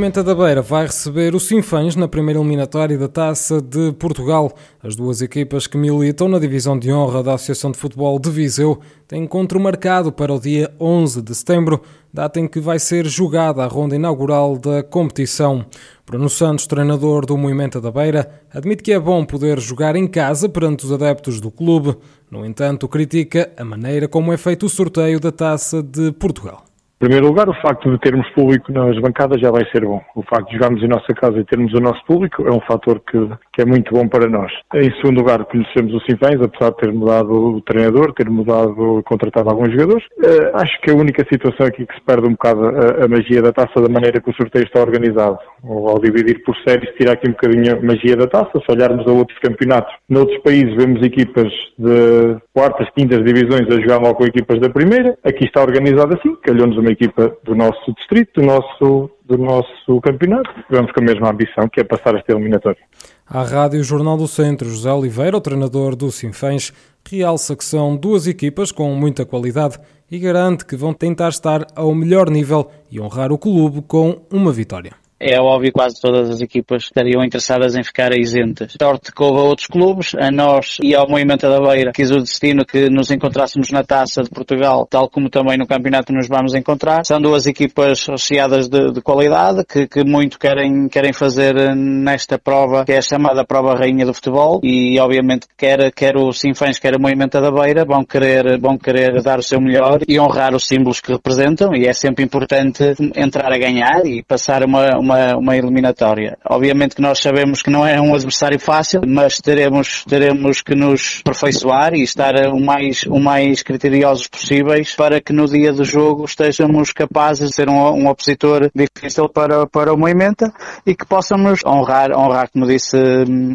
O Moimenta da Beira vai receber o Sinfãs na primeira eliminatória da Taça de Portugal. As duas equipas que militam na divisão de honra da Associação de Futebol de Viseu têm encontro marcado para o dia 11 de setembro, data em que vai ser jogada a ronda inaugural da competição. Bruno Santos, treinador do Moimenta da Beira, admite que é bom poder jogar em casa perante os adeptos do clube. No entanto, critica a maneira como é feito o sorteio da Taça de Portugal. Primeiro lugar, o facto de termos público nas bancadas já vai ser bom. O facto de jogarmos em nossa casa e termos o nosso público é um fator que, que é muito bom para nós. Em segundo lugar, conhecemos o Sinfãs, apesar de ter mudado o treinador, ter mudado, contratado alguns jogadores. Uh, acho que a única situação aqui que se perde um bocado a, a, magia da taça da maneira que o sorteio está organizado. Ou ao dividir por séries, tirar aqui um bocadinho a magia da taça. Se olharmos a outros campeonatos, noutros países vemos equipas de quartas, quintas divisões a jogar mal com equipas da primeira. Aqui está organizado assim, calhou-nos uma equipa do nosso distrito, do nosso, do nosso campeonato. Vamos com a mesma ambição, que é passar esta eliminatória. À Rádio Jornal do Centro, José Oliveira, o treinador do Sinfãs, realça que são duas equipas com muita qualidade e garante que vão tentar estar ao melhor nível e honrar o clube com uma vitória é óbvio que quase todas as equipas estariam interessadas em ficar isentas. Sorte que houve a outros clubes, a nós e ao Movimento da Beira, quis o destino que nos encontrássemos na Taça de Portugal, tal como também no campeonato nos vamos encontrar. São duas equipas associadas de, de qualidade, que, que, muito querem, querem fazer nesta prova, que é a chamada prova rainha do futebol, e obviamente quer, quer o Sinfãs, quer o Movimento da Beira, vão querer, vão querer dar o seu melhor e honrar os símbolos que representam, e é sempre importante entrar a ganhar e passar uma, uma uma, uma eliminatória. Obviamente que nós sabemos que não é um adversário fácil, mas teremos, teremos que nos aperfeiçoar e estar o mais, o mais criteriosos possíveis para que no dia do jogo estejamos capazes de ser um, um opositor difícil para, para o Moimenta e que possamos honrar, honrar, como disse,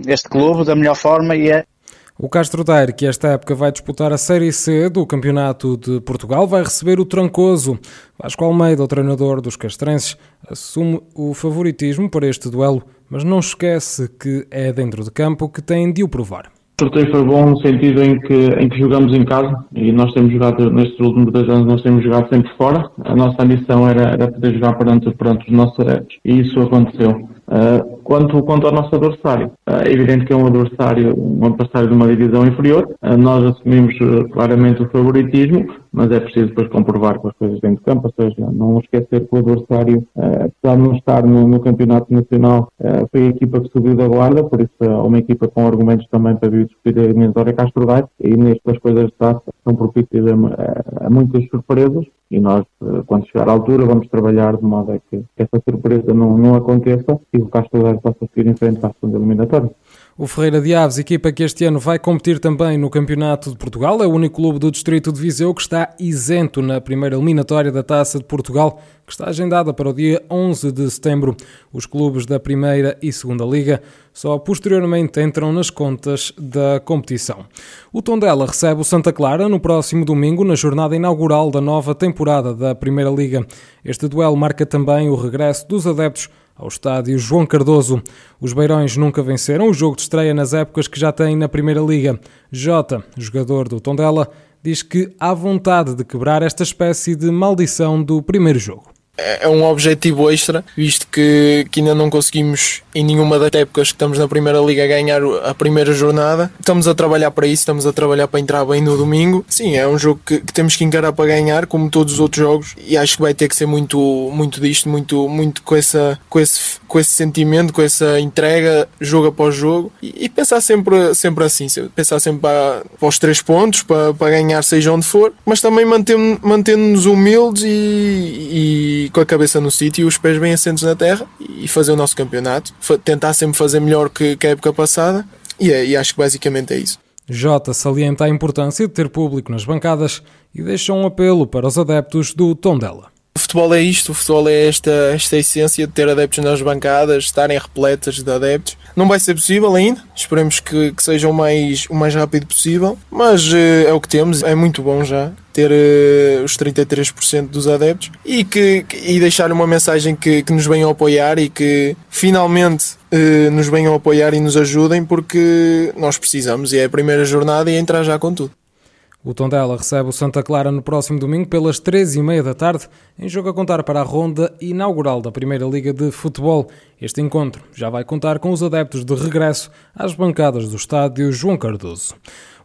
este clube da melhor forma e é o Castro Daire, que esta época vai disputar a Série C do Campeonato de Portugal, vai receber o Trancoso. Vasco Almeida, o treinador dos castrenses, assume o favoritismo para este duelo, mas não esquece que é dentro de campo que tem de o provar. O sorteio foi bom no sentido em que, em que jogamos em casa e nós temos jogado, nestes últimos dois anos, nós temos jogado sempre fora. A nossa ambição era, era poder jogar perante, perante os nossos adeptos e isso aconteceu. Uh, quanto, quanto ao nosso adversário, uh, é evidente que é um adversário, um adversário de uma divisão inferior. Uh, nós assumimos claramente o favoritismo, mas é preciso depois comprovar com as coisas dentro do campo, ou seja, não esquecer que o adversário, apesar de não estar no, no campeonato nacional, foi a equipa que subiu da guarda, por isso é uma equipa com argumentos também para vir discutir a eliminatória Castro Daire, e nestas coisas taça são propícias a, a, a muitas surpresas, e nós, quando chegar à altura, vamos trabalhar de modo a que essa surpresa não, não aconteça. E o Castro Daire possa seguir em frente para a segunda eliminatória. O Ferreira de Aves, equipa que este ano vai competir também no Campeonato de Portugal, é o único clube do Distrito de Viseu que está isento na primeira eliminatória da Taça de Portugal, que está agendada para o dia 11 de setembro. Os clubes da Primeira e Segunda Liga só posteriormente entram nas contas da competição. O Tondela recebe o Santa Clara no próximo domingo, na jornada inaugural da nova temporada da Primeira Liga. Este duelo marca também o regresso dos adeptos ao estádio João Cardoso. Os Beirões nunca venceram o jogo de estreia nas épocas que já têm na Primeira Liga. Jota, jogador do Tondela, diz que há vontade de quebrar esta espécie de maldição do primeiro jogo. É, é um objetivo extra, visto que, que, ainda não conseguimos em nenhuma das épocas que estamos na Primeira Liga ganhar a primeira jornada. Estamos a trabalhar para isso, estamos a trabalhar para entrar bem no domingo. Sim, é um jogo que, que temos que encarar para ganhar, como todos os outros jogos, e acho que vai ter que ser muito, muito disto, muito, muito com, essa, com, esse, com esse sentimento, com essa entrega, jogo após jogo, e, e pensar sempre, sempre assim, pensar sempre para, para os três pontos, para, para ganhar seja onde for, mas também mantendo-nos mantendo humildes e, e com a cabeça no sítio e os pés bem assentos na terra e fazer o nosso campeonato. Tentar sempre fazer melhor que, que a época passada e, é, e acho que basicamente é isso. Jota salienta a importância de ter público nas bancadas e deixa um apelo para os adeptos do Tondela. O futebol é isto, o futebol é esta, esta essência de ter adeptos nas bancadas, estarem repletas de adeptos. Não vai ser possível ainda, esperemos que, que seja o mais, o mais rápido possível, mas uh, é o que temos, é muito bom já ter uh, os 33% dos adeptos e, que, e deixar uma mensagem que, que nos venham apoiar e que finalmente uh, nos venham apoiar e nos ajudem porque nós precisamos e é a primeira jornada e entrar já com tudo. O Tondela recebe o Santa Clara no próximo domingo pelas três e meia da tarde, em jogo a contar para a ronda inaugural da Primeira Liga de Futebol. Este encontro já vai contar com os adeptos de regresso às bancadas do estádio João Cardoso.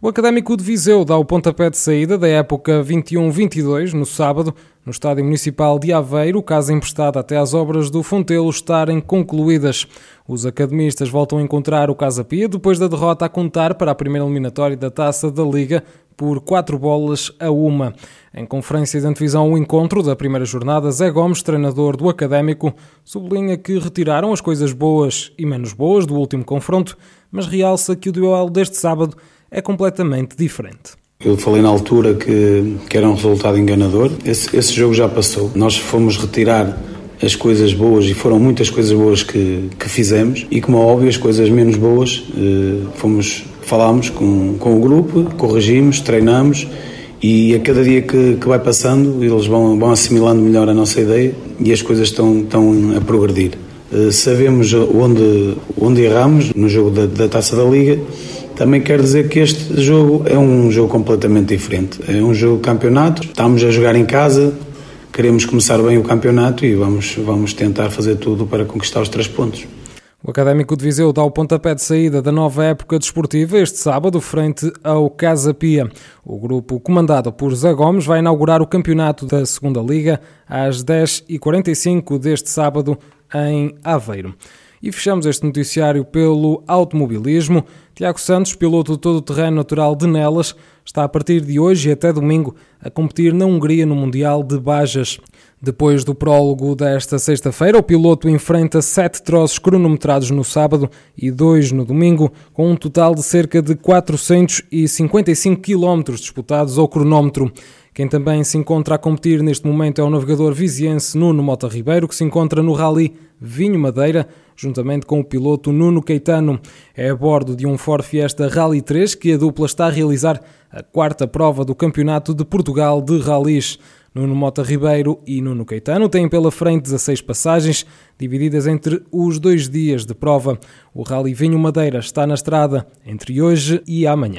O Académico de Viseu dá o pontapé de saída da época 21-22 no sábado, no Estádio Municipal de Aveiro, casa emprestada até as obras do Fontelo estarem concluídas. Os academistas voltam a encontrar o Casa Pia depois da derrota a contar para a primeira eliminatória da Taça da Liga por 4 bolas a uma. Em conferência de antevisão ao encontro da primeira jornada, Zé Gomes, treinador do Académico, sublinha que retiraram as coisas boas e menos boas do último confronto, mas realça que o duelo deste sábado é completamente diferente. Eu falei na altura que, que era um resultado enganador. Esse, esse jogo já passou. Nós fomos retirar as coisas boas e foram muitas coisas boas que, que fizemos e como é óbvio as coisas menos boas eh, fomos falámos com, com o grupo, corrigimos, treinamos e a cada dia que, que vai passando eles vão, vão assimilando melhor a nossa ideia e as coisas estão, estão a progredir. Uh, sabemos onde, onde erramos no jogo da, da Taça da Liga, também quer dizer que este jogo é um jogo completamente diferente. É um jogo campeonato, estamos a jogar em casa, queremos começar bem o campeonato e vamos, vamos tentar fazer tudo para conquistar os três pontos. O Académico de Viseu dá o pontapé de saída da nova época desportiva este sábado, frente ao Casa Pia. O grupo, comandado por Zé Gomes, vai inaugurar o campeonato da Segunda Liga às 10h45 deste sábado em Aveiro. E fechamos este noticiário pelo automobilismo. Tiago Santos, piloto de todo o terreno natural de Nelas, está a partir de hoje e até domingo a competir na Hungria no Mundial de Bajas. Depois do prólogo desta sexta-feira, o piloto enfrenta sete troços cronometrados no sábado e dois no domingo, com um total de cerca de 455 km disputados ao cronómetro. Quem também se encontra a competir neste momento é o navegador viziense Nuno Mota Ribeiro, que se encontra no Rally Vinho Madeira, juntamente com o piloto Nuno Caetano. É a bordo de um Ford Fiesta Rally 3 que a dupla está a realizar a quarta prova do Campeonato de Portugal de Rallys. Nuno Mota Ribeiro e Nuno Caetano têm pela frente 16 passagens, divididas entre os dois dias de prova. O Rally Vinho Madeira está na estrada entre hoje e amanhã.